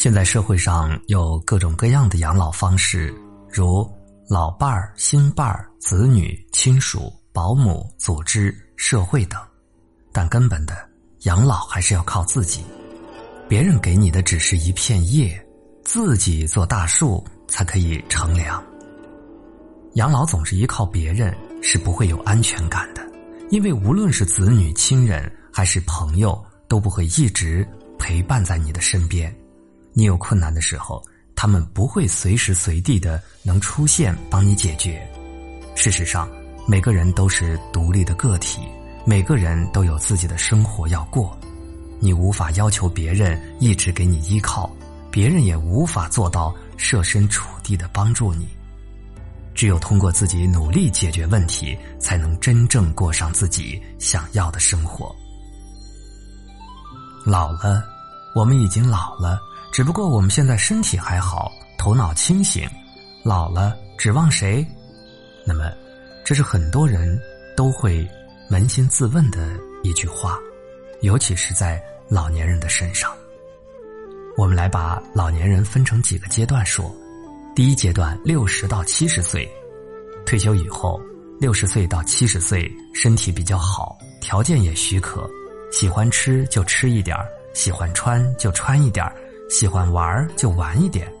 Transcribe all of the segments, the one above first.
现在社会上有各种各样的养老方式，如老伴儿、新伴儿、子女、亲属、保姆、组织、社会等，但根本的养老还是要靠自己。别人给你的只是一片叶，自己做大树才可以乘凉。养老总是依靠别人，是不会有安全感的，因为无论是子女、亲人还是朋友，都不会一直陪伴在你的身边。你有困难的时候，他们不会随时随地的能出现帮你解决。事实上，每个人都是独立的个体，每个人都有自己的生活要过。你无法要求别人一直给你依靠，别人也无法做到设身处地的帮助你。只有通过自己努力解决问题，才能真正过上自己想要的生活。老了，我们已经老了。只不过我们现在身体还好，头脑清醒，老了指望谁？那么，这是很多人都会扪心自问的一句话，尤其是在老年人的身上。我们来把老年人分成几个阶段说：第一阶段，六十到七十岁，退休以后，六十岁到七十岁，身体比较好，条件也许可，喜欢吃就吃一点喜欢穿就穿一点喜欢玩就玩一点，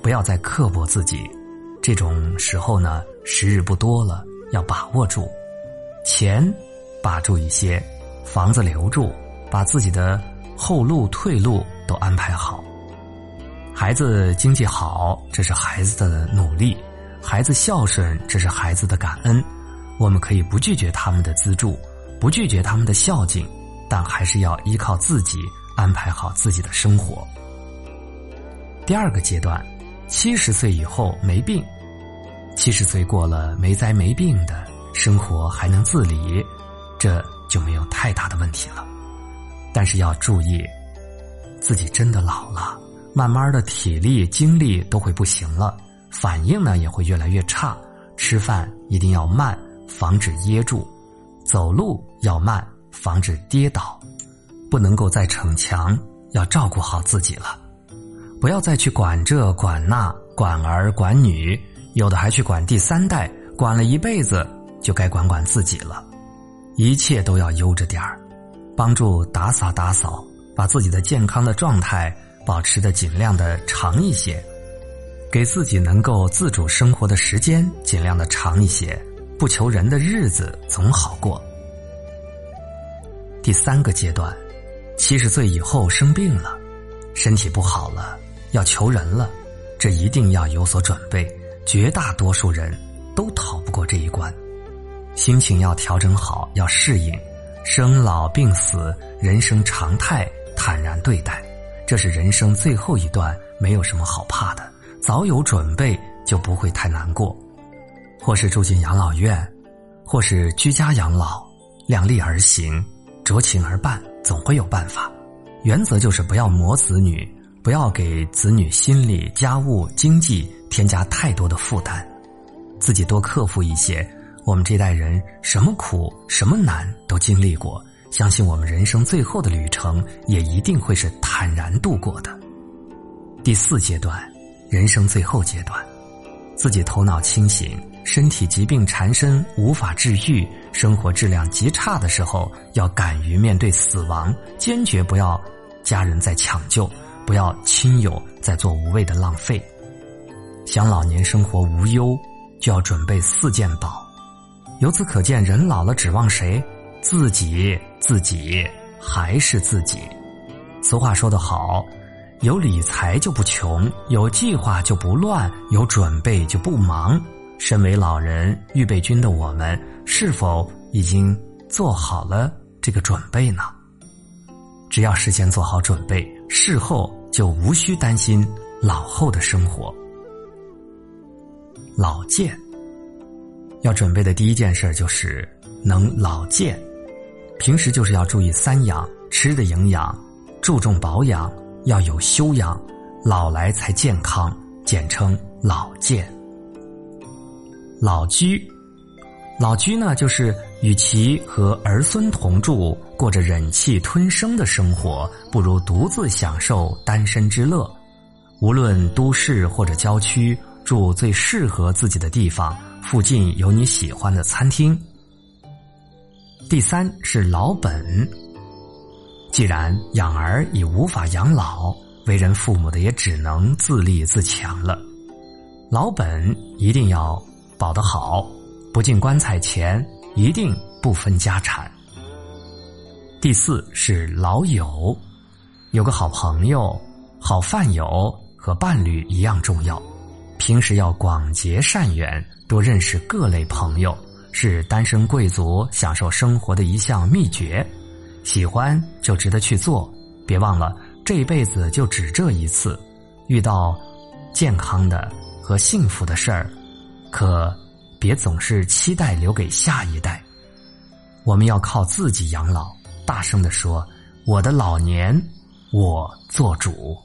不要再刻薄自己。这种时候呢，时日不多了，要把握住。钱把住一些，房子留住，把自己的后路退路都安排好。孩子经济好，这是孩子的努力；孩子孝顺，这是孩子的感恩。我们可以不拒绝他们的资助，不拒绝他们的孝敬，但还是要依靠自己安排好自己的生活。第二个阶段，七十岁以后没病，七十岁过了没灾没病的生活还能自理，这就没有太大的问题了。但是要注意，自己真的老了，慢慢的体力精力都会不行了，反应呢也会越来越差。吃饭一定要慢，防止噎住；走路要慢，防止跌倒。不能够再逞强，要照顾好自己了。不要再去管这管那，管儿管女，有的还去管第三代，管了一辈子，就该管管自己了。一切都要悠着点儿，帮助打扫打扫，把自己的健康的状态保持的尽量的长一些，给自己能够自主生活的时间尽量的长一些，不求人的日子总好过。第三个阶段，七十岁以后生病了，身体不好了。要求人了，这一定要有所准备。绝大多数人都逃不过这一关，心情要调整好，要适应生老病死，人生常态，坦然对待。这是人生最后一段，没有什么好怕的，早有准备就不会太难过。或是住进养老院，或是居家养老，量力而行，酌情而办，总会有办法。原则就是不要磨子女。不要给子女心理、家务、经济添加太多的负担，自己多克服一些。我们这代人什么苦、什么难都经历过，相信我们人生最后的旅程也一定会是坦然度过的。第四阶段，人生最后阶段，自己头脑清醒，身体疾病缠身无法治愈，生活质量极差的时候，要敢于面对死亡，坚决不要家人在抢救。不要亲友在做无谓的浪费，想老年生活无忧，就要准备四件宝。由此可见，人老了指望谁？自己，自己还是自己。俗话说得好，有理财就不穷，有计划就不乱，有准备就不忙。身为老人预备军的我们，是否已经做好了这个准备呢？只要事先做好准备，事后。就无需担心老后的生活。老健，要准备的第一件事就是能老健。平时就是要注意三养：吃的营养，注重保养，要有修养，老来才健康，简称老健。老居，老居呢，就是与其和儿孙同住。过着忍气吞声的生活，不如独自享受单身之乐，无论都市或者郊区，住最适合自己的地方，附近有你喜欢的餐厅。第三是老本。既然养儿已无法养老，为人父母的也只能自立自强了。老本一定要保得好，不进棺材前一定不分家产。第四是老友，有个好朋友、好饭友和伴侣一样重要。平时要广结善缘，多认识各类朋友，是单身贵族享受生活的一项秘诀。喜欢就值得去做，别忘了这一辈子就只这一次。遇到健康的和幸福的事儿，可别总是期待留给下一代。我们要靠自己养老。大声的说：“我的老年，我做主。”